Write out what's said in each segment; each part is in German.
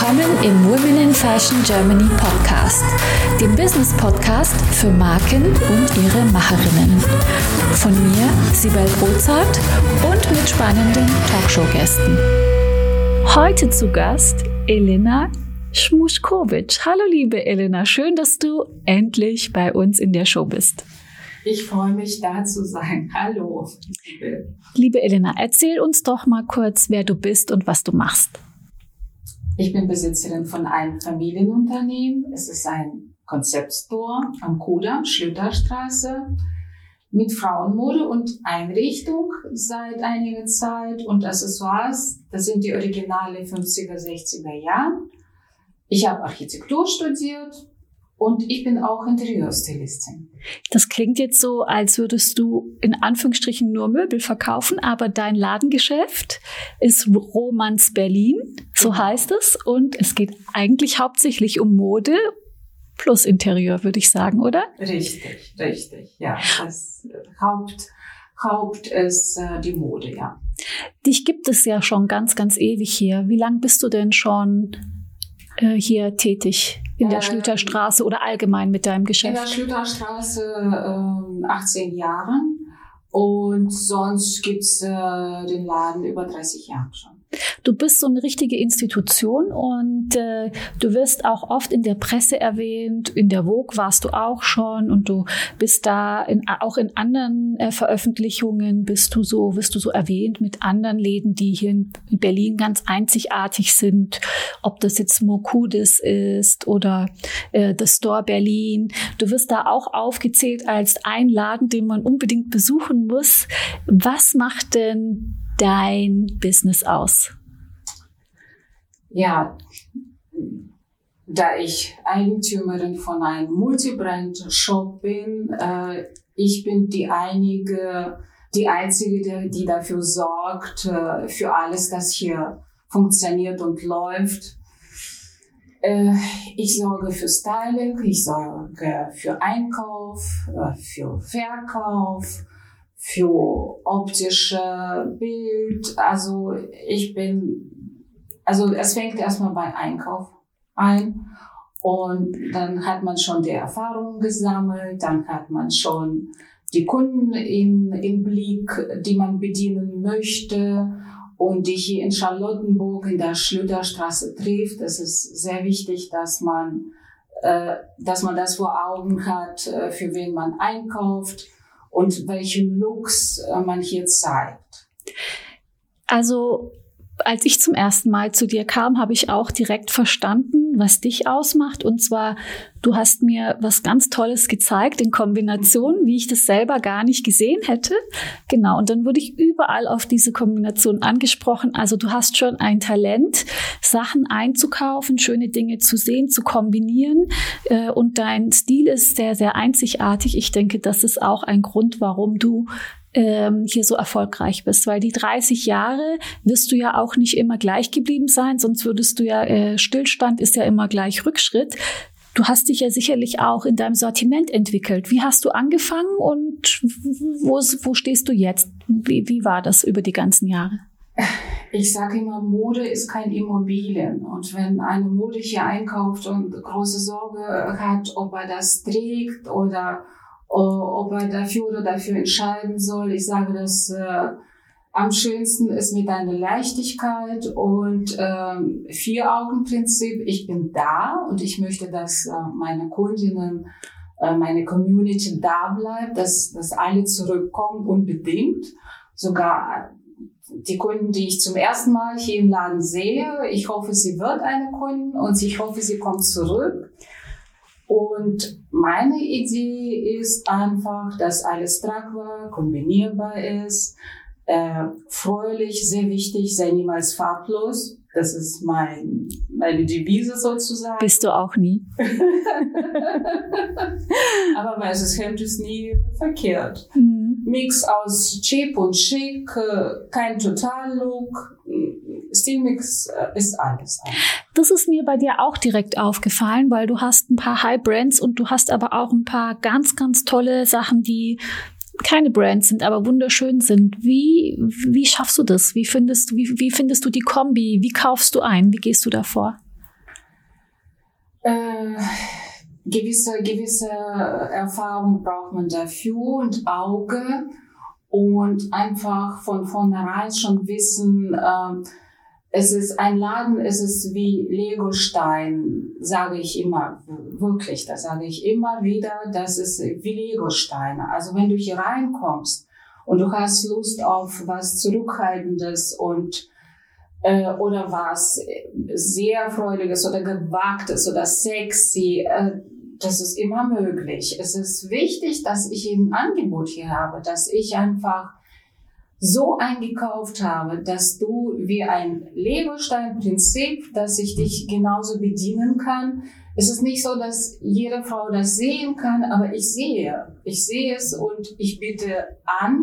Willkommen im Women in Fashion Germany Podcast, dem Business Podcast für Marken und ihre Macherinnen. Von mir, Sibel Rozart und mit spannenden Talkshow-Gästen. Heute zu Gast Elena Schmuschkowitsch. Hallo liebe Elena, schön, dass du endlich bei uns in der Show bist. Ich freue mich, da zu sein. Hallo. Liebe Elena, erzähl uns doch mal kurz, wer du bist und was du machst. Ich bin Besitzerin von einem Familienunternehmen. Es ist ein Konzeptstore am Kudamm, Schlüterstraße, mit Frauenmode und Einrichtung seit einiger Zeit und Accessoires. Das sind die originale 50er, 60er Jahre. Ich habe Architektur studiert und ich bin auch Interieurstylistin. Das klingt jetzt so, als würdest du in Anführungsstrichen nur Möbel verkaufen, aber dein Ladengeschäft ist Romans Berlin, so genau. heißt es. Und es geht eigentlich hauptsächlich um Mode plus Interieur, würde ich sagen, oder? Richtig, richtig. Ja, das Haupt, Haupt ist äh, die Mode, ja. Dich gibt es ja schon ganz, ganz ewig hier. Wie lange bist du denn schon äh, hier tätig in der äh, Schlüterstraße oder allgemein mit deinem Geschäft? In der Schlüterstraße äh, 18 Jahre und sonst gibt's äh, den Laden über 30 Jahre schon. Du bist so eine richtige Institution und äh, du wirst auch oft in der Presse erwähnt. In der Vogue warst du auch schon und du bist da in, auch in anderen äh, Veröffentlichungen bist du so, wirst du so erwähnt mit anderen Läden, die hier in Berlin ganz einzigartig sind. Ob das jetzt Mokudis ist oder äh, das Store Berlin. Du wirst da auch aufgezählt als ein Laden, den man unbedingt besuchen muss. Was macht denn dein Business aus? Ja, da ich Eigentümerin von einem Multibrand-Shop bin, äh, ich bin die einige, die einzige, die, die dafür sorgt, äh, für alles, das hier funktioniert und läuft. Äh, ich sorge für Styling, ich sorge für Einkauf, äh, für Verkauf, für optische Bild. Also ich bin, also es fängt erstmal bei Einkauf ein und dann hat man schon die Erfahrungen gesammelt, dann hat man schon die Kunden im, im Blick, die man bedienen möchte und die hier in Charlottenburg in der Schlüterstraße trifft. Es ist sehr wichtig, dass man, äh, dass man das vor Augen hat, äh, für wen man einkauft und welche Looks äh, man hier zeigt. Also als ich zum ersten Mal zu dir kam, habe ich auch direkt verstanden, was dich ausmacht. Und zwar, du hast mir was ganz Tolles gezeigt in Kombination, wie ich das selber gar nicht gesehen hätte. Genau. Und dann wurde ich überall auf diese Kombination angesprochen. Also du hast schon ein Talent, Sachen einzukaufen, schöne Dinge zu sehen, zu kombinieren. Äh, und dein Stil ist sehr, sehr einzigartig. Ich denke, das ist auch ein Grund, warum du ähm, hier so erfolgreich bist, weil die 30 Jahre wirst du ja auch nicht immer gleich geblieben sein, sonst würdest du ja, äh, Stillstand ist ja immer gleich Rückschritt. Du hast dich ja sicherlich auch in deinem Sortiment entwickelt. Wie hast du angefangen und wo, wo stehst du jetzt? Wie, wie war das über die ganzen Jahre? Ich sage immer, Mode ist kein Immobilien. Und wenn eine Mode hier einkauft und große Sorge hat, ob er das trägt oder ob er dafür oder dafür entscheiden soll. Ich sage das äh, am schönsten ist mit einer Leichtigkeit und ähm, Vier-Augen-Prinzip. Ich bin da und ich möchte, dass äh, meine Kundinnen, äh, meine Community da bleibt, dass, dass alle zurückkommen, unbedingt. Sogar die Kunden, die ich zum ersten Mal hier im Laden sehe, ich hoffe, sie wird eine Kundin und ich hoffe, sie kommt zurück. Und meine Idee ist einfach, dass alles tragbar, kombinierbar ist, äh, fröhlich, sehr wichtig, sei niemals farblos. Das ist mein, meine Devise sozusagen. Bist du auch nie. Aber weißes Hemd ist nie verkehrt. Mhm. Mix aus cheap und schick, äh, kein Total-Look, Stilmix äh, ist alles. Das ist mir bei dir auch direkt aufgefallen, weil du hast ein paar High Brands und du hast aber auch ein paar ganz, ganz tolle Sachen, die keine Brands sind, aber wunderschön sind. Wie, wie schaffst du das? Wie findest du, wie, wie findest du die Kombi? Wie kaufst du ein? Wie gehst du davor? Äh, gewisse, gewisse Erfahrung braucht man dafür und Auge und einfach von vornherein schon wissen, äh, es ist ein Laden, es ist wie Legostein, sage ich immer, wirklich, das sage ich immer wieder, das ist wie Legosteine. Also wenn du hier reinkommst und du hast Lust auf was Zurückhaltendes und äh, oder was sehr Freudiges oder Gewagtes oder sexy, äh, das ist immer möglich. Es ist wichtig, dass ich ein Angebot hier habe, dass ich einfach so eingekauft habe, dass du wie ein Legostein-Prinzip, dass ich dich genauso bedienen kann. Es ist nicht so, dass jede Frau das sehen kann, aber ich sehe, ich sehe es und ich biete an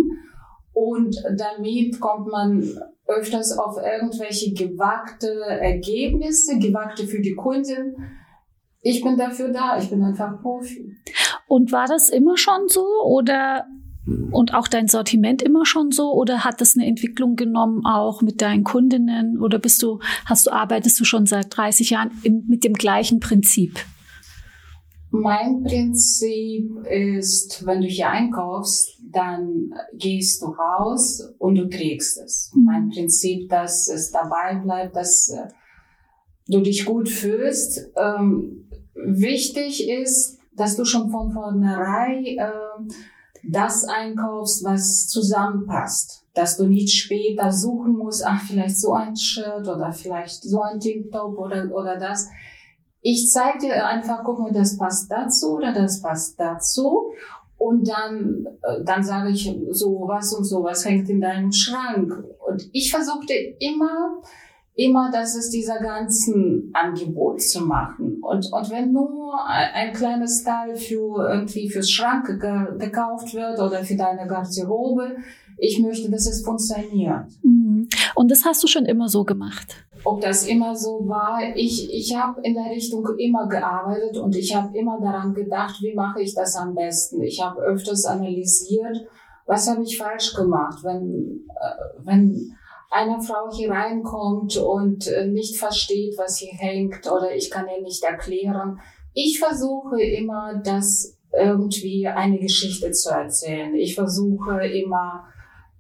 und damit kommt man öfters auf irgendwelche gewagte Ergebnisse, gewagte für die Kunden. Ich bin dafür da, ich bin einfach Profi. Und war das immer schon so oder und auch dein Sortiment immer schon so oder hat das eine Entwicklung genommen auch mit deinen Kundinnen oder bist du hast du arbeitest du schon seit 30 Jahren im, mit dem gleichen Prinzip? Mein Prinzip ist, wenn du hier einkaufst, dann gehst du raus und du trägst es. Mhm. Mein Prinzip, dass es dabei bleibt, dass äh, du dich gut fühlst. Ähm, wichtig ist, dass du schon von vornherein äh, das einkaufst, was zusammenpasst. Dass du nicht später suchen musst, ach, vielleicht so ein Shirt oder vielleicht so ein Tanktop oder, oder das. Ich zeige dir einfach, guck mal, das passt dazu oder das passt dazu. Und dann, äh, dann sage ich, so was und so was hängt in deinem Schrank. Und ich versuchte immer, immer, das ist dieser ganzen Angebot zu machen. Und, und wenn nur ein kleines Teil für irgendwie fürs Schrank ge gekauft wird oder für deine Garderobe, ich möchte, dass es funktioniert. Mhm. Und das hast du schon immer so gemacht? Ob das immer so war, ich, ich habe in der Richtung immer gearbeitet und ich habe immer daran gedacht, wie mache ich das am besten. Ich habe öfters analysiert, was habe ich falsch gemacht, wenn, äh, wenn eine Frau hier reinkommt und äh, nicht versteht, was hier hängt oder ich kann ihr nicht erklären. Ich versuche immer, das irgendwie eine Geschichte zu erzählen. Ich versuche immer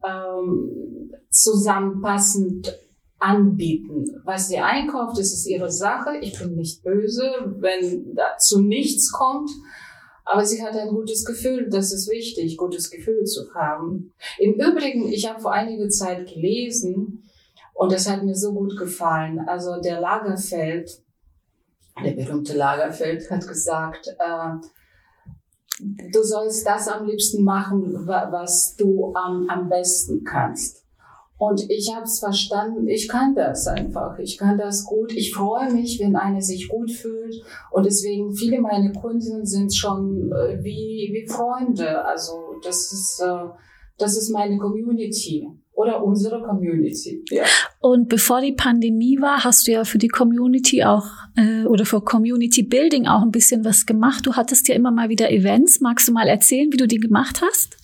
ähm, zusammenpassend anbieten. Was sie einkauft, das ist ihre Sache. Ich bin nicht böse, wenn dazu nichts kommt. Aber sie hat ein gutes Gefühl, das ist wichtig, gutes Gefühl zu haben. Im Übrigen, ich habe vor einiger Zeit gelesen und das hat mir so gut gefallen. Also der Lagerfeld, der berühmte Lagerfeld hat gesagt, äh, du sollst das am liebsten machen, was du am, am besten kannst. Und ich habe es verstanden, ich kann das einfach, ich kann das gut. Ich freue mich, wenn eine sich gut fühlt. Und deswegen, viele meiner Kundinnen sind schon äh, wie, wie Freunde. Also das ist, äh, das ist meine Community oder unsere Community. Ja. Und bevor die Pandemie war, hast du ja für die Community auch äh, oder für Community Building auch ein bisschen was gemacht. Du hattest ja immer mal wieder Events. Magst du mal erzählen, wie du die gemacht hast?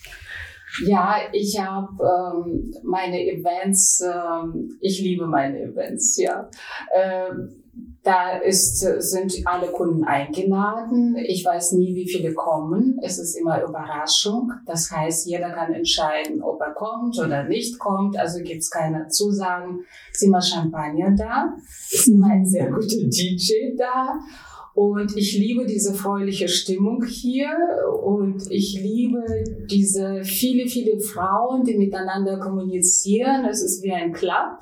Ja, ich habe ähm, meine Events, ähm, ich liebe meine Events, ja. Ähm, da ist, sind alle Kunden eingeladen. Ich weiß nie, wie viele kommen. Es ist immer Überraschung. Das heißt, jeder kann entscheiden, ob er kommt oder nicht kommt. Also gibt's keine Zusagen. Ist immer Champagner da. Ist immer ein sehr guter DJ da. Und ich liebe diese freundliche Stimmung hier und ich liebe diese viele, viele Frauen, die miteinander kommunizieren. Es ist wie ein Club.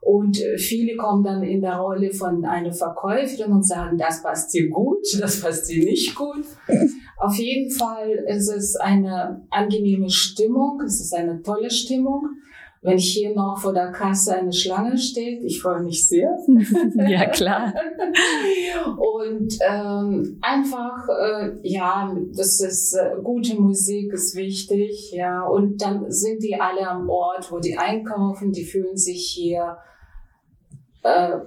Und äh, viele kommen dann in der Rolle von einer Verkäuferin und sagen, das passt dir gut, das passt dir nicht gut. Auf jeden Fall ist es eine angenehme Stimmung, es ist eine tolle Stimmung. Wenn hier noch vor der Kasse eine Schlange steht, ich freue mich sehr. ja, klar. Und ähm, einfach, äh, ja, das ist äh, gute Musik ist wichtig, ja. Und dann sind die alle am Ort, wo die einkaufen, die fühlen sich hier äh,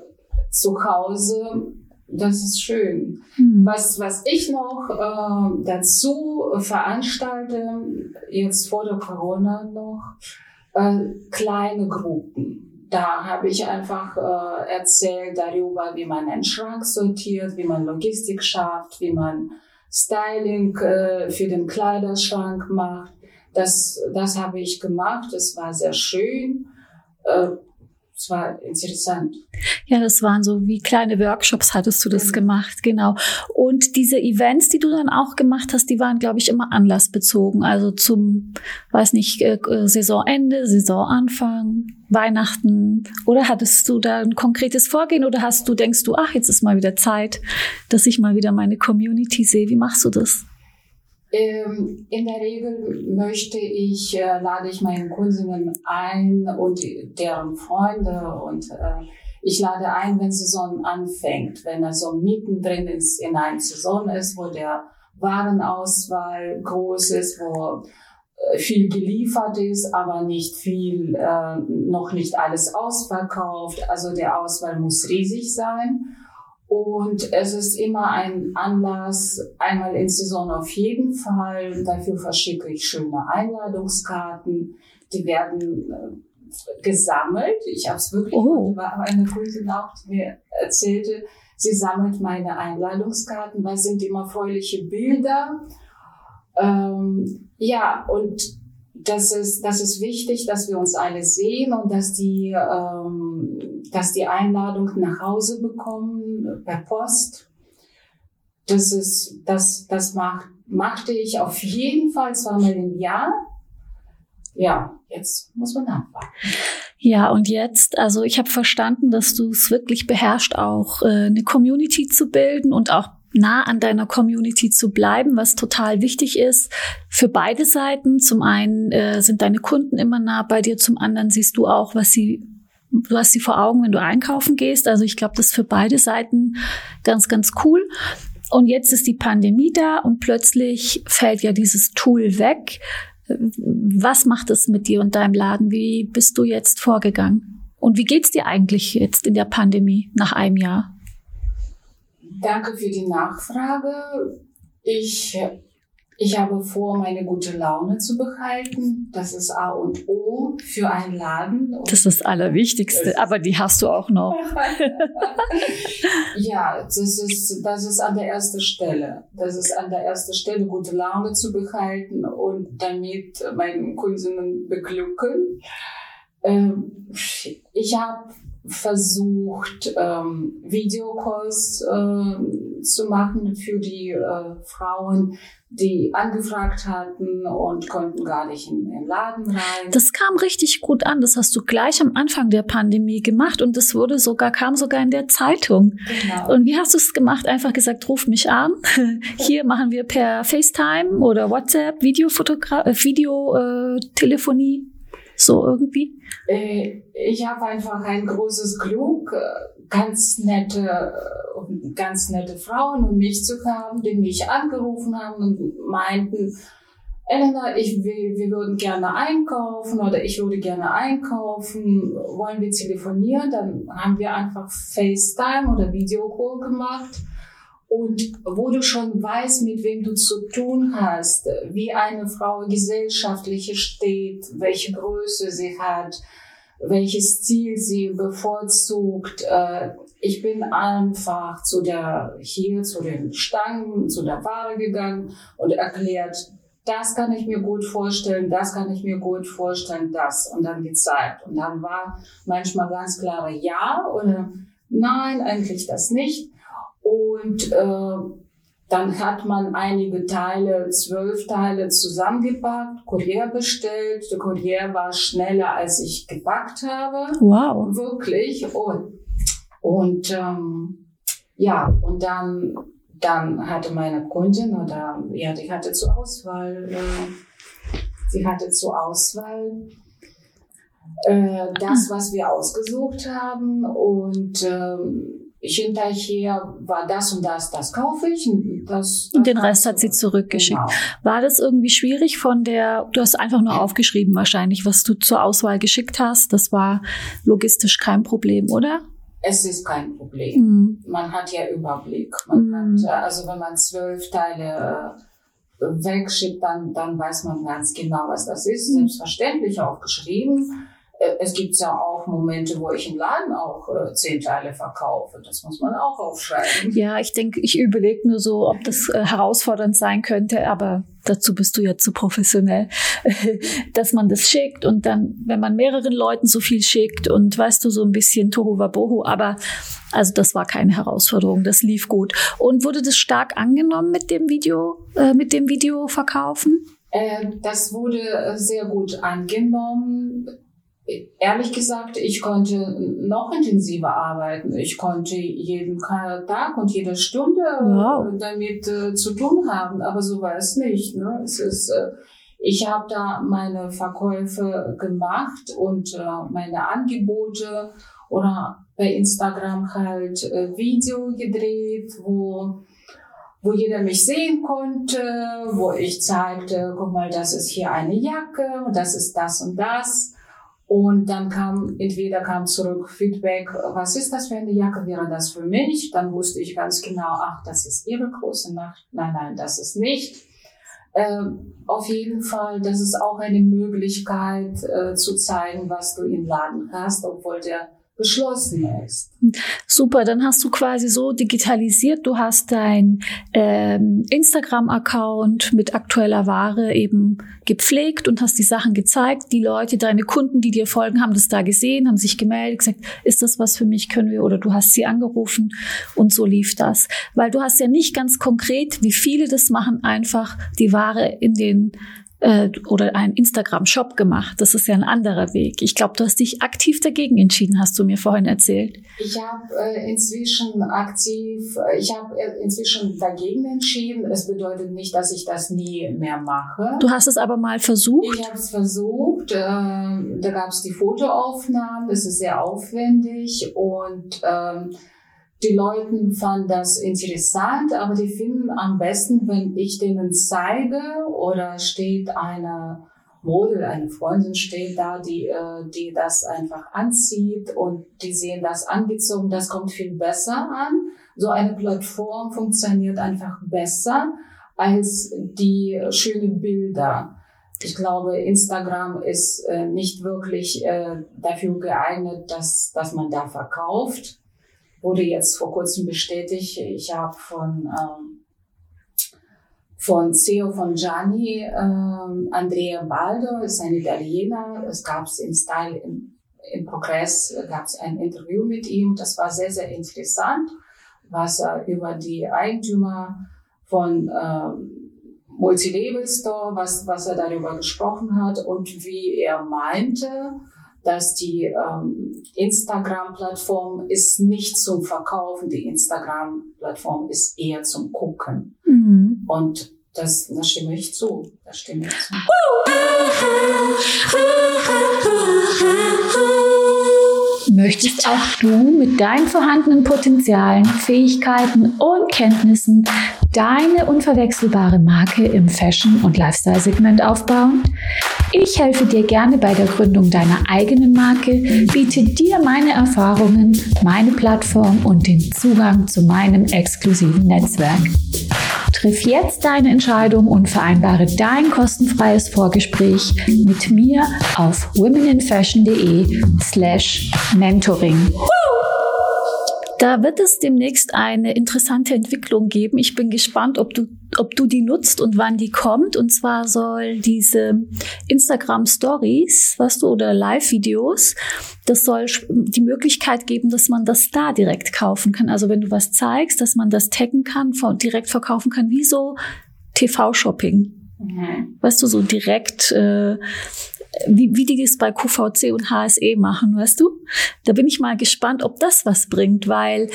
zu Hause. Das ist schön. Mhm. Was, was ich noch äh, dazu veranstalte, jetzt vor der Corona noch, äh, kleine Gruppen. da habe ich einfach äh, erzählt darüber, wie man einen Schrank sortiert, wie man Logistik schafft, wie man Styling äh, für den Kleiderschrank macht. Das, das habe ich gemacht. Es war sehr schön. Äh, es war interessant. Ja, das waren so wie kleine Workshops hattest du das mhm. gemacht, genau. Und diese Events, die du dann auch gemacht hast, die waren, glaube ich, immer anlassbezogen. Also zum, weiß nicht, äh, Saisonende, Saisonanfang, Weihnachten. Oder hattest du da ein konkretes Vorgehen oder hast du, denkst du, ach, jetzt ist mal wieder Zeit, dass ich mal wieder meine Community sehe. Wie machst du das? Ähm, in der Regel möchte ich, äh, lade ich meinen Kundinnen ein und deren Freunde und äh, ich lade ein, wenn Saison anfängt, wenn er so mittendrin ist, in einer Saison ist, wo der Warenauswahl groß ist, wo äh, viel geliefert ist, aber nicht viel, äh, noch nicht alles ausverkauft. Also der Auswahl muss riesig sein. Und es ist immer ein Anlass, einmal in Saison auf jeden Fall. Dafür verschicke ich schöne Einladungskarten. Die werden äh, gesammelt. Ich habe es wirklich, oh. war eine Kundin auch, die mir erzählte, sie sammelt meine Einladungskarten, weil es sind immer fröhliche Bilder. Ähm, ja, und das ist, das ist wichtig, dass wir uns alle sehen und dass die, ähm, dass die Einladung nach Hause bekommen per Post. Das ist, das, das macht, machte ich auf jeden Fall zweimal im Jahr. Ja, jetzt muss man abwarten. Ja, und jetzt, also ich habe verstanden, dass du es wirklich beherrscht, auch äh, eine Community zu bilden und auch nah an deiner Community zu bleiben, was total wichtig ist für beide Seiten. Zum einen äh, sind deine Kunden immer nah bei dir, zum anderen siehst du auch, was sie du hast sie vor Augen, wenn du einkaufen gehst. Also ich glaube, das ist für beide Seiten ganz, ganz cool. Und jetzt ist die Pandemie da und plötzlich fällt ja dieses Tool weg. Was macht es mit dir und deinem Laden? Wie bist du jetzt vorgegangen? Und wie geht's dir eigentlich jetzt in der Pandemie nach einem Jahr? Danke für die Nachfrage. Ich, ich habe vor, meine gute Laune zu behalten. Das ist A und O für einen Laden. Und das ist das Allerwichtigste, aber die hast du auch noch. ja, das ist, das ist an der ersten Stelle. Das ist an der ersten Stelle, gute Laune zu behalten und damit meinen Kundinnen beglücken. Ähm, ich habe versucht, ähm, Videocalls äh, zu machen für die äh, Frauen, die angefragt hatten und konnten gar nicht in den Laden rein. Das kam richtig gut an. Das hast du gleich am Anfang der Pandemie gemacht und das wurde sogar, kam sogar in der Zeitung. Genau. Und wie hast du es gemacht? Einfach gesagt, ruf mich an. Hier machen wir per FaceTime oder WhatsApp, Videofotogra äh, Videotelefonie. So irgendwie? Äh, ich habe einfach ein großes Glück, äh, ganz nette, äh, ganz nette Frauen um mich zu haben, die mich angerufen haben und meinten, Elena, ich, wir, wir würden gerne einkaufen oder ich würde gerne einkaufen. Wollen wir telefonieren? Dann haben wir einfach FaceTime oder Videocall gemacht. Und wo du schon weißt, mit wem du zu tun hast, wie eine Frau gesellschaftlich steht, welche Größe sie hat, welches Ziel sie bevorzugt. Äh, ich bin einfach zu der, hier zu den Stangen, zu der Ware gegangen und erklärt, das kann ich mir gut vorstellen, das kann ich mir gut vorstellen, das und dann gezeigt. Und dann war manchmal ganz klare Ja oder Nein, eigentlich das nicht. Und äh, dann hat man einige Teile, zwölf Teile zusammengepackt, Kurier bestellt. Der Kurier war schneller, als ich gepackt habe. Wow. Wirklich. Und, und ähm, ja, und dann, dann hatte meine Kundin oder ja, die hatte zur Auswahl, äh, sie hatte zur Auswahl äh, das, was wir ausgesucht haben und ähm, hinterher war das und das, das kaufe ich. Und, das, das und den Rest hat sie zurückgeschickt. Genau. War das irgendwie schwierig von der, du hast einfach nur aufgeschrieben wahrscheinlich, was du zur Auswahl geschickt hast. Das war logistisch kein Problem, oder? Es ist kein Problem. Mhm. Man hat ja Überblick. Man mhm. hat, äh, also wenn man zwölf Teile äh, wegschickt, dann, dann weiß man ganz genau, was das ist. Mhm. Selbstverständlich aufgeschrieben. Äh, es gibt ja auch Momente, wo ich im Laden auch äh, zehn Teile verkaufe. Das muss man auch aufschreiben. Ja, ich denke, ich überlege nur so, ob das äh, herausfordernd sein könnte, aber dazu bist du ja zu professionell, dass man das schickt und dann, wenn man mehreren Leuten so viel schickt und weißt du, so ein bisschen Tohu Wabohu, aber also das war keine Herausforderung, das lief gut. Und wurde das stark angenommen mit dem Video, äh, mit dem Video verkaufen? Äh, das wurde äh, sehr gut angenommen. Ehrlich gesagt, ich konnte noch intensiver arbeiten. Ich konnte jeden Tag und jede Stunde wow. damit äh, zu tun haben, aber so war es nicht. Ne? Es ist, äh, ich habe da meine Verkäufe gemacht und äh, meine Angebote oder bei Instagram halt äh, Video gedreht, wo wo jeder mich sehen konnte, wo ich zeigte, guck mal, das ist hier eine Jacke, das ist das und das. Und dann kam, entweder kam zurück Feedback, was ist das für eine Jacke, wäre das für mich? Dann wusste ich ganz genau, ach, das ist Ihre große Nacht. Nein, nein, das ist nicht. Ähm, auf jeden Fall, das ist auch eine Möglichkeit äh, zu zeigen, was du im Laden hast, obwohl der geschlossen ist. Super, dann hast du quasi so digitalisiert, du hast dein ähm, Instagram-Account mit aktueller Ware eben gepflegt und hast die Sachen gezeigt. Die Leute, deine Kunden, die dir folgen, haben das da gesehen, haben sich gemeldet, gesagt, ist das was für mich, können wir, oder du hast sie angerufen und so lief das. Weil du hast ja nicht ganz konkret, wie viele das machen, einfach die Ware in den äh, oder einen Instagram-Shop gemacht. Das ist ja ein anderer Weg. Ich glaube, du hast dich aktiv dagegen entschieden, hast du mir vorhin erzählt. Ich habe äh, inzwischen aktiv, äh, ich habe äh, inzwischen dagegen entschieden. Es bedeutet nicht, dass ich das nie mehr mache. Du hast es aber mal versucht? Ich habe es versucht. Äh, da gab es die Fotoaufnahmen. Es ist sehr aufwendig und ähm, die Leute fanden das interessant, aber die finden am besten, wenn ich denen zeige oder steht eine Model, eine Freundin steht da, die, äh, die das einfach anzieht und die sehen das angezogen, das kommt viel besser an. So eine Plattform funktioniert einfach besser als die schönen Bilder. Ich glaube, Instagram ist äh, nicht wirklich äh, dafür geeignet, dass, dass man da verkauft wurde jetzt vor kurzem bestätigt. Ich habe von ähm, von CEO von Gianni, ähm, Andrea Baldo, ist ein Italiener. Es gab es in Style im, im Progress, gab es ein Interview mit ihm. Das war sehr, sehr interessant, was er über die Eigentümer von ähm, Multilabel Store, was, was er darüber gesprochen hat und wie er meinte, dass die ähm, Instagram-Plattform ist nicht zum Verkaufen, die Instagram-Plattform ist eher zum Gucken. Mhm. Und das, da stimme ich zu. Da stimme ich zu. Möchtest auch du mit deinen vorhandenen Potenzialen, Fähigkeiten und Kenntnissen deine unverwechselbare Marke im Fashion- und Lifestyle-Segment aufbauen? Ich helfe dir gerne bei der Gründung deiner eigenen Marke, biete dir meine Erfahrungen, meine Plattform und den Zugang zu meinem exklusiven Netzwerk. Triff jetzt deine Entscheidung und vereinbare dein kostenfreies Vorgespräch mit mir auf womeninfashion.de slash mentoring. Da wird es demnächst eine interessante Entwicklung geben. Ich bin gespannt, ob du, ob du die nutzt und wann die kommt. Und zwar soll diese Instagram Stories, was du, oder Live-Videos, das soll die Möglichkeit geben, dass man das da direkt kaufen kann. Also wenn du was zeigst, dass man das taggen kann, direkt verkaufen kann, wie so TV-Shopping. Mhm. Weißt du, so direkt äh, wie, wie die das bei QVC und HSE machen, weißt du? Da bin ich mal gespannt, ob das was bringt, weil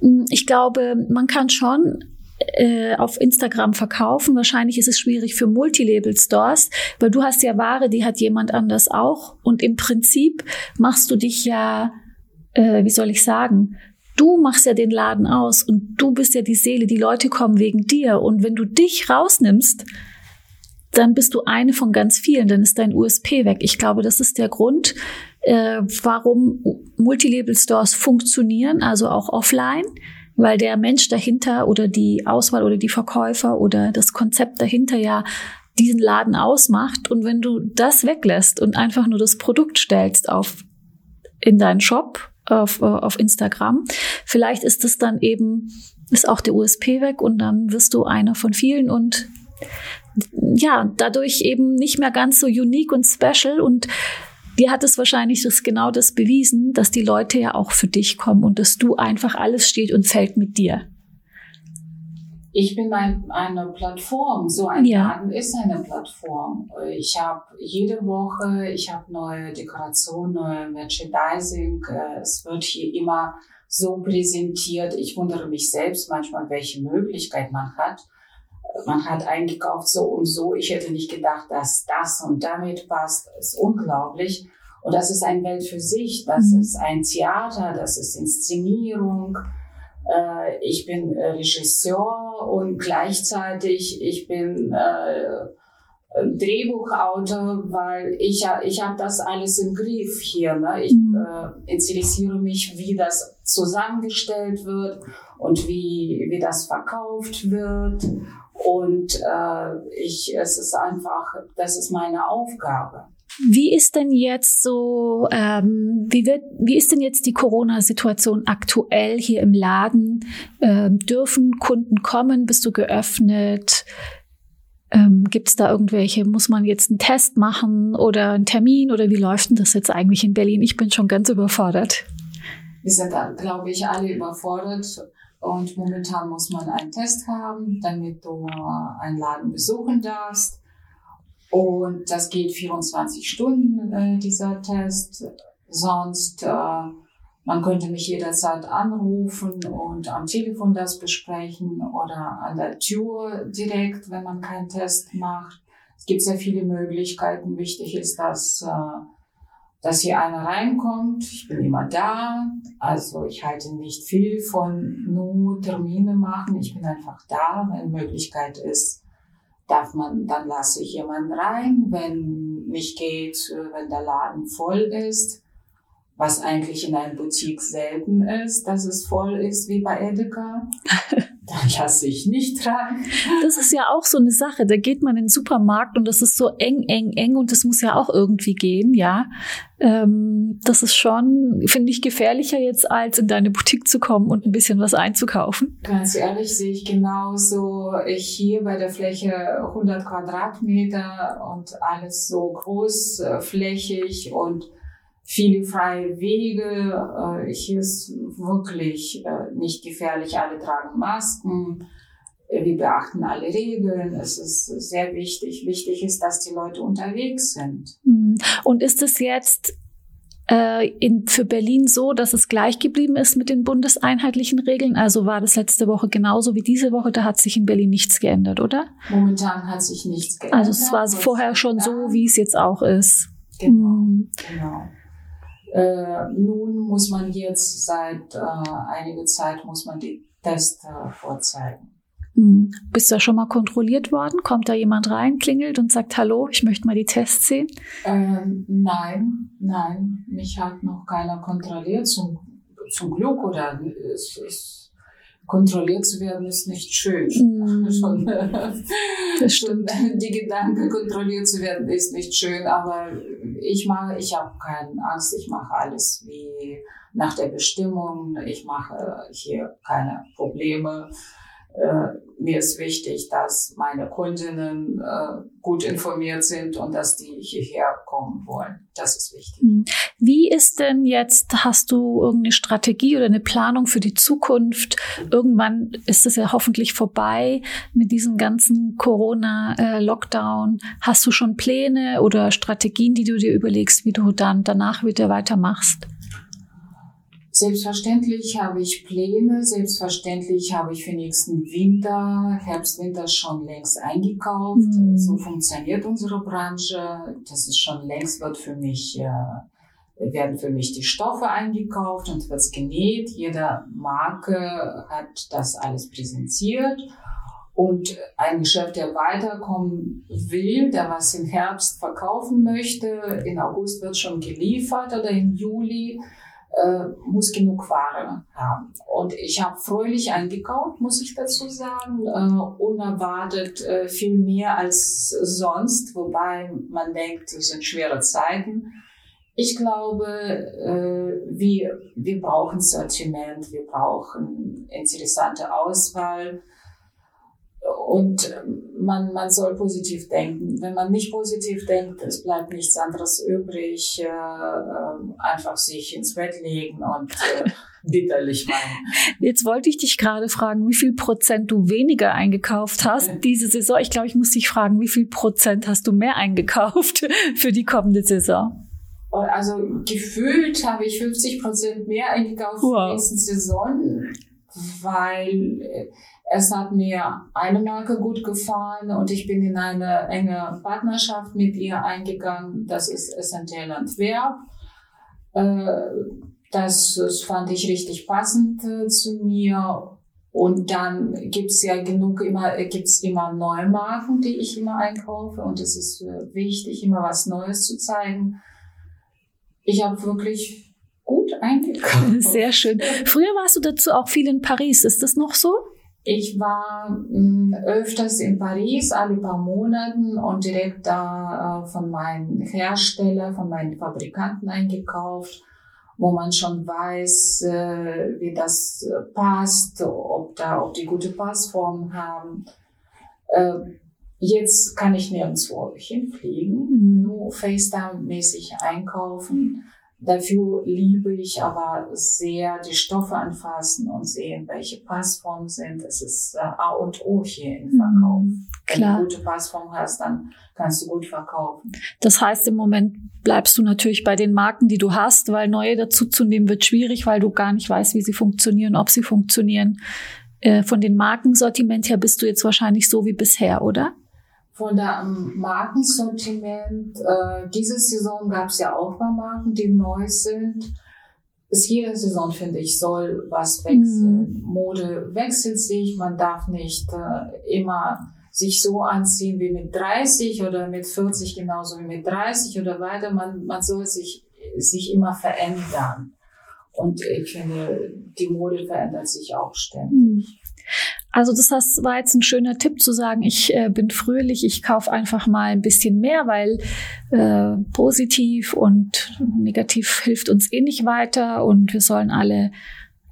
hm, ich glaube, man kann schon äh, auf Instagram verkaufen. Wahrscheinlich ist es schwierig für Multilabel-Stores, weil du hast ja Ware, die hat jemand anders auch. Und im Prinzip machst du dich ja, äh, wie soll ich sagen, du machst ja den Laden aus und du bist ja die Seele. Die Leute kommen wegen dir. Und wenn du dich rausnimmst, dann bist du eine von ganz vielen, dann ist dein USP weg. Ich glaube, das ist der Grund, äh, warum Multilabel-Stores funktionieren, also auch offline, weil der Mensch dahinter oder die Auswahl oder die Verkäufer oder das Konzept dahinter ja diesen Laden ausmacht. Und wenn du das weglässt und einfach nur das Produkt stellst auf in deinen Shop auf, auf Instagram, vielleicht ist es dann eben ist auch der USP weg und dann wirst du einer von vielen und ja, dadurch eben nicht mehr ganz so unique und special und dir hat es wahrscheinlich das genau das bewiesen, dass die Leute ja auch für dich kommen und dass du einfach alles steht und fällt mit dir. Ich bin ein, eine Plattform, so ein ja. Laden ist eine Plattform. Ich habe jede Woche, ich habe neue Dekorationen, neue Merchandising. Es wird hier immer so präsentiert. Ich wundere mich selbst manchmal, welche Möglichkeit man hat. Man hat eingekauft so und so. Ich hätte nicht gedacht, dass das und damit passt. Das ist unglaublich. Und das ist eine Welt für sich. Das mhm. ist ein Theater, das ist Inszenierung. Äh, ich bin Regisseur und gleichzeitig ich bin äh, Drehbuchautor, weil ich, ich habe das alles im Griff hier. Ne? Ich mhm. äh, interessiere mich, wie das zusammengestellt wird und wie, wie das verkauft wird. Und äh, ich, es ist einfach, das ist meine Aufgabe. Wie ist denn jetzt so, ähm, wie, wird, wie ist denn jetzt die Corona-Situation aktuell hier im Laden? Ähm, dürfen Kunden kommen? Bist du geöffnet? Ähm, Gibt es da irgendwelche, muss man jetzt einen Test machen oder einen Termin oder wie läuft denn das jetzt eigentlich in Berlin? Ich bin schon ganz überfordert. Wir sind, glaube ich, alle überfordert und momentan muss man einen Test haben, damit du einen Laden besuchen darfst. Und das geht 24 Stunden, äh, dieser Test. Sonst äh, man könnte mich jederzeit anrufen und am Telefon das besprechen oder an der Tür direkt, wenn man keinen Test macht. Es gibt sehr viele Möglichkeiten. Wichtig ist, dass, äh, dass hier einer reinkommt. Ich bin immer da. Also ich halte nicht viel von nur Termine machen. Ich bin einfach da. Wenn Möglichkeit ist, darf man, dann lasse ich jemanden rein. Wenn nicht geht, äh, wenn der Laden voll ist, was eigentlich in einem Boutique selten ist, dass es voll ist wie bei Edeka. Dann lasse ich nicht rein. Das ist ja auch so eine Sache. Da geht man in den Supermarkt und das ist so eng, eng, eng und das muss ja auch irgendwie gehen, ja. Ähm, das ist schon, finde ich, gefährlicher jetzt, als in deine Boutique zu kommen und ein bisschen was einzukaufen. Ganz ehrlich sehe ich genauso. Ich hier bei der Fläche 100 Quadratmeter und alles so großflächig und viele freie Wege. Äh, hier ist wirklich äh, nicht gefährlich. Alle tragen Masken. Äh, wir beachten alle Regeln. Es ist sehr wichtig. Wichtig ist, dass die Leute unterwegs sind. Mhm. Und ist es jetzt äh, in, für Berlin so, dass es gleich geblieben ist mit den bundeseinheitlichen Regeln? Also war das letzte Woche genauso wie diese Woche? Da hat sich in Berlin nichts geändert, oder? Momentan hat sich nichts geändert. Also es war vorher schon so, wie es jetzt auch ist. Genau. Mhm. genau. Äh, nun muss man jetzt seit äh, einiger Zeit muss man die Tests äh, vorzeigen. Hm. Bist du da schon mal kontrolliert worden? Kommt da jemand rein, klingelt und sagt Hallo, ich möchte mal die Tests sehen? Ähm, nein, nein, mich hat noch keiner kontrolliert, zum, zum Glück oder es ist kontrolliert zu werden ist nicht schön. Mm. Schon, das stimmt. die Gedanke, kontrolliert zu werden, ist nicht schön. Aber ich mache, ich habe keine Angst. Ich mache alles wie nach der Bestimmung. Ich mache hier keine Probleme äh, mir ist wichtig, dass meine Kundinnen äh, gut informiert sind und dass die hierher kommen wollen. Das ist wichtig. Hm. Wie ist denn jetzt, hast du irgendeine Strategie oder eine Planung für die Zukunft? Irgendwann ist es ja hoffentlich vorbei mit diesem ganzen Corona-Lockdown. Hast du schon Pläne oder Strategien, die du dir überlegst, wie du dann danach wieder weitermachst? Selbstverständlich habe ich Pläne, selbstverständlich habe ich für nächsten Winter, Herbst, Winter schon längst eingekauft. Mhm. So funktioniert unsere Branche. Das ist schon längst wird für mich, äh, werden für mich die Stoffe eingekauft und wird genäht. Jede Marke hat das alles präsentiert. Und ein Geschäft, der weiterkommen will, der was im Herbst verkaufen möchte, in August wird schon geliefert oder im Juli äh, muss genug Ware haben. Und ich habe fröhlich eingekauft, muss ich dazu sagen, äh, unerwartet äh, viel mehr als sonst, wobei man denkt, es sind schwere Zeiten. Ich glaube, äh, wir, wir brauchen Sortiment, wir brauchen interessante Auswahl und man, man soll positiv denken. Wenn man nicht positiv denkt, es bleibt nichts anderes übrig, äh, äh, einfach sich ins Bett legen und äh, bitterlich meinen. Jetzt wollte ich dich gerade fragen, wie viel Prozent du weniger eingekauft hast diese Saison. Ich glaube, ich muss dich fragen, wie viel Prozent hast du mehr eingekauft für die kommende Saison? Also gefühlt habe ich 50 Prozent mehr eingekauft wow. für die nächste Saison, weil äh, es hat mir eine Marke gut gefallen und ich bin in eine enge Partnerschaft mit ihr eingegangen. Das ist Essentiell Antwerp. Äh, das, fand ich richtig passend äh, zu mir. Und dann gibt's ja genug immer, äh, gibt's immer neue Marken, die ich immer einkaufe. Und es ist wichtig, immer was Neues zu zeigen. Ich habe wirklich gut eingekauft. Sehr schön. Früher warst du dazu auch viel in Paris. Ist das noch so? Ich war mh, hm, öfters in Paris, alle paar Monaten und direkt da äh, von meinen Hersteller, von meinen Fabrikanten eingekauft, wo man schon weiß, äh, wie das äh, passt, ob da, ob die gute Passform haben. Äh, jetzt kann ich nirgendwo hinfliegen, mhm. nur FaceTime-mäßig einkaufen. Dafür liebe ich aber sehr die Stoffe anfassen und sehen, welche Passformen sind. Das ist äh, A und O hier im Verkauf. Mhm, Wenn du gute Passform hast, dann kannst du gut verkaufen. Das heißt, im Moment bleibst du natürlich bei den Marken, die du hast, weil neue dazuzunehmen wird schwierig, weil du gar nicht weißt, wie sie funktionieren, ob sie funktionieren. Äh, von den Markensortiment her bist du jetzt wahrscheinlich so wie bisher, oder? Von der Markensortiment. Äh, diese Saison gab es ja auch paar Marken, die neu sind. Ist jede Saison, finde ich, soll was wechseln. Mhm. Mode wechselt sich. Man darf nicht äh, immer sich so anziehen wie mit 30 oder mit 40 genauso wie mit 30 oder weiter. Man, man soll sich, sich immer verändern. Und ich finde, die Mode verändert sich auch ständig. Mhm. Also das war jetzt ein schöner Tipp zu sagen, ich äh, bin fröhlich, ich kaufe einfach mal ein bisschen mehr, weil äh, positiv und negativ hilft uns eh nicht weiter und wir sollen alle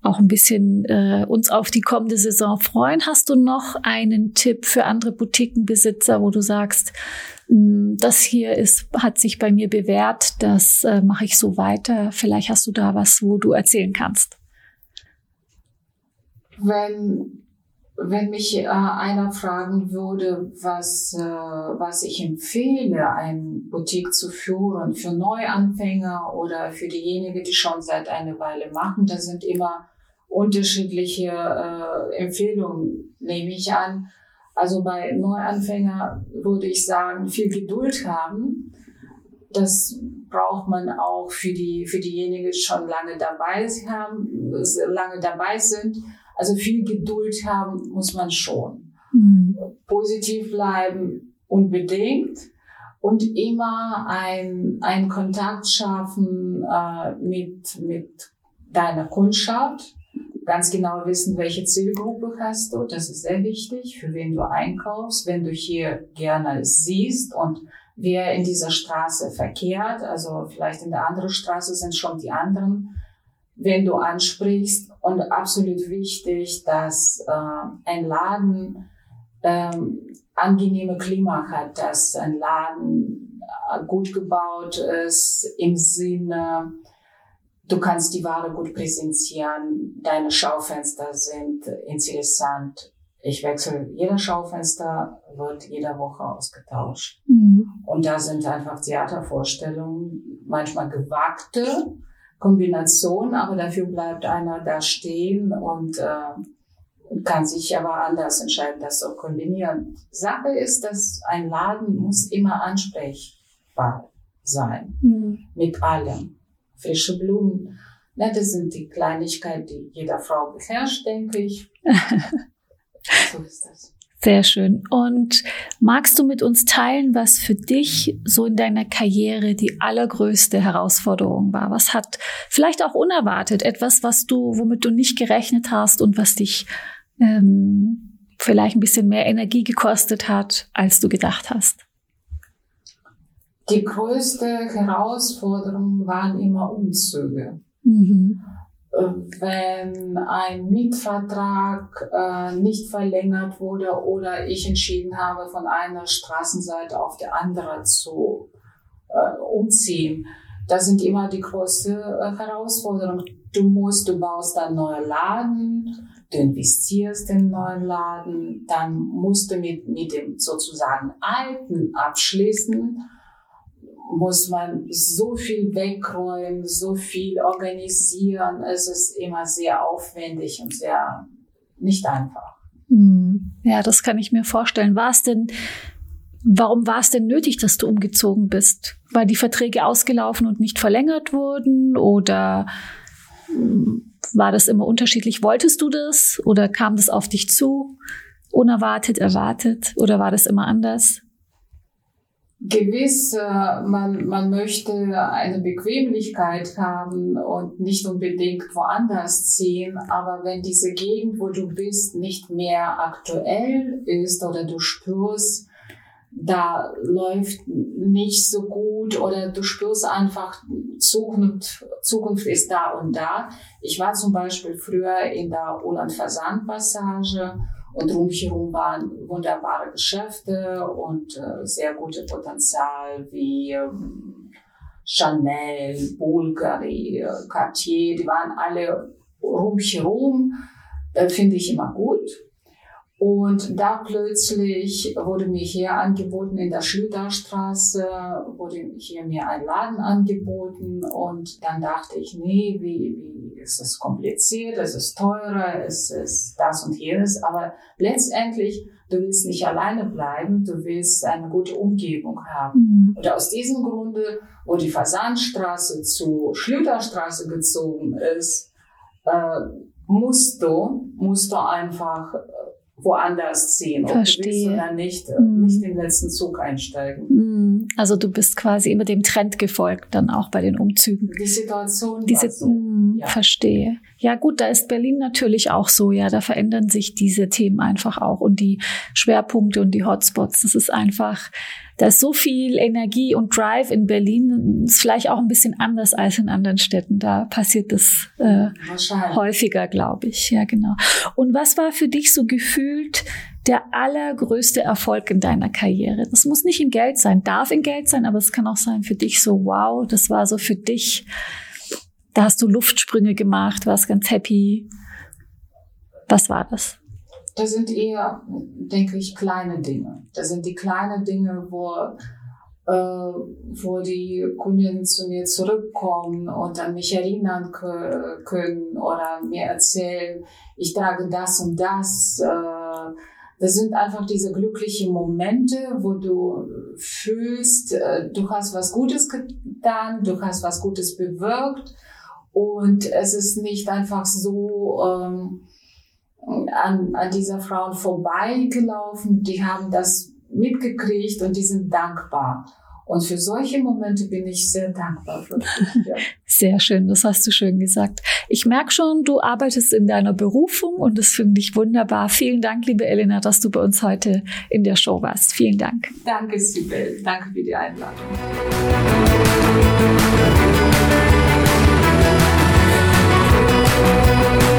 auch ein bisschen äh, uns auf die kommende Saison freuen. Hast du noch einen Tipp für andere Boutiquenbesitzer, wo du sagst, hm, das hier ist, hat sich bei mir bewährt, das äh, mache ich so weiter. Vielleicht hast du da was, wo du erzählen kannst. Wenn wenn mich äh, einer fragen würde, was, äh, was ich empfehle, ein Boutique zu führen für Neuanfänger oder für diejenigen, die schon seit einer Weile machen, da sind immer unterschiedliche äh, Empfehlungen, nehme ich an. Also bei Neuanfänger würde ich sagen, viel Geduld haben. Das braucht man auch für die, für diejenigen, die schon lange dabei haben, lange dabei sind also viel Geduld haben muss man schon. Mhm. Positiv bleiben unbedingt und immer ein, ein Kontakt schaffen äh, mit, mit deiner Kundschaft. Ganz genau wissen, welche Zielgruppe hast du. Das ist sehr wichtig, für wen du einkaufst, wenn du hier gerne siehst und wer in dieser Straße verkehrt. Also vielleicht in der anderen Straße sind schon die anderen wenn du ansprichst. Und absolut wichtig, dass äh, ein Laden ähm, angenehme Klima hat, dass ein Laden äh, gut gebaut ist im Sinne, du kannst die Ware gut präsentieren, deine Schaufenster sind interessant. Ich wechsle jeder Schaufenster, wird jede Woche ausgetauscht. Mhm. Und da sind einfach Theatervorstellungen, manchmal gewagte, Kombination, aber dafür bleibt einer da stehen und äh, kann sich aber anders entscheiden, das zu kombinieren. Sache ist, dass ein Laden muss immer ansprechbar sein mhm. mit allem. Frische Blumen, na, das sind die Kleinigkeiten, die jeder Frau beherrscht, denke ich. so ist das. Sehr schön. Und magst du mit uns teilen, was für dich so in deiner Karriere die allergrößte Herausforderung war? Was hat vielleicht auch unerwartet etwas, was du, womit du nicht gerechnet hast und was dich ähm, vielleicht ein bisschen mehr Energie gekostet hat, als du gedacht hast? Die größte Herausforderung waren immer Umzüge. Mhm wenn ein Mietvertrag äh, nicht verlängert wurde oder ich entschieden habe, von einer Straßenseite auf die andere zu äh, umziehen. Das sind immer die größte äh, Herausforderung. Du musst, du baust einen neuen Laden, du investierst in einen neuen Laden, dann musst du mit, mit dem sozusagen alten abschließen muss man so viel wegräumen, so viel organisieren. Es ist immer sehr aufwendig und sehr nicht einfach. Hm. Ja, das kann ich mir vorstellen. War es denn, warum war es denn nötig, dass du umgezogen bist? Weil die Verträge ausgelaufen und nicht verlängert wurden oder hm, war das immer unterschiedlich? Wolltest du das oder kam das auf dich zu? Unerwartet, erwartet oder war das immer anders? Gewiss, äh, man, man möchte eine Bequemlichkeit haben und nicht unbedingt woanders ziehen, aber wenn diese Gegend, wo du bist, nicht mehr aktuell ist oder du spürst, da läuft nicht so gut oder du spürst einfach, Zukunft, Zukunft ist da und da. Ich war zum Beispiel früher in der Ulan Versand Passage und drumherum waren wunderbare Geschäfte und äh, sehr gute Potenzial wie ähm, Chanel, Bulgari, äh, Cartier, die waren alle rumherum, äh, finde ich immer gut. Und da plötzlich wurde mir hier angeboten, in der Schlüterstraße, wurde hier mir ein Laden angeboten und dann dachte ich, nee, wie, wie ist es kompliziert, es ist teurer, es ist das und jenes, aber letztendlich, du willst nicht alleine bleiben, du willst eine gute Umgebung haben. Mhm. Und aus diesem Grunde, wo die Fasanstraße zu Schlüterstraße gezogen ist, äh, musst du, musst du einfach woanders ziehen. Verstehe. Oder nicht, mm. nicht den letzten Zug einsteigen. Mm. Also du bist quasi immer dem Trend gefolgt, dann auch bei den Umzügen. Die Situation. Diese, so. mm, ja. Verstehe. Ja gut, da ist Berlin natürlich auch so. Ja, da verändern sich diese Themen einfach auch und die Schwerpunkte und die Hotspots. Das ist einfach da ist so viel Energie und Drive in Berlin. Ist vielleicht auch ein bisschen anders als in anderen Städten. Da passiert das äh, häufiger, glaube ich. Ja, genau. Und was war für dich so gefühlt der allergrößte Erfolg in deiner Karriere? Das muss nicht in Geld sein, darf in Geld sein, aber es kann auch sein für dich so, wow, das war so für dich. Da hast du Luftsprünge gemacht, warst ganz happy. Was war das? Das sind eher, denke ich, kleine Dinge. Das sind die kleinen Dinge, wo, äh, wo die Kunden zu mir zurückkommen und an mich erinnern können oder mir erzählen, ich trage das und das. Äh, das sind einfach diese glücklichen Momente, wo du fühlst, äh, du hast was Gutes getan, du hast was Gutes bewirkt und es ist nicht einfach so, ähm, an, an dieser Frau vorbeigelaufen, die haben das mitgekriegt und die sind dankbar. Und für solche Momente bin ich sehr dankbar. Wirklich, ja. Sehr schön, das hast du schön gesagt. Ich merke schon, du arbeitest in deiner Berufung und das finde ich wunderbar. Vielen Dank, liebe Elena, dass du bei uns heute in der Show warst. Vielen Dank. Danke, Sibel. Danke für die Einladung. Musik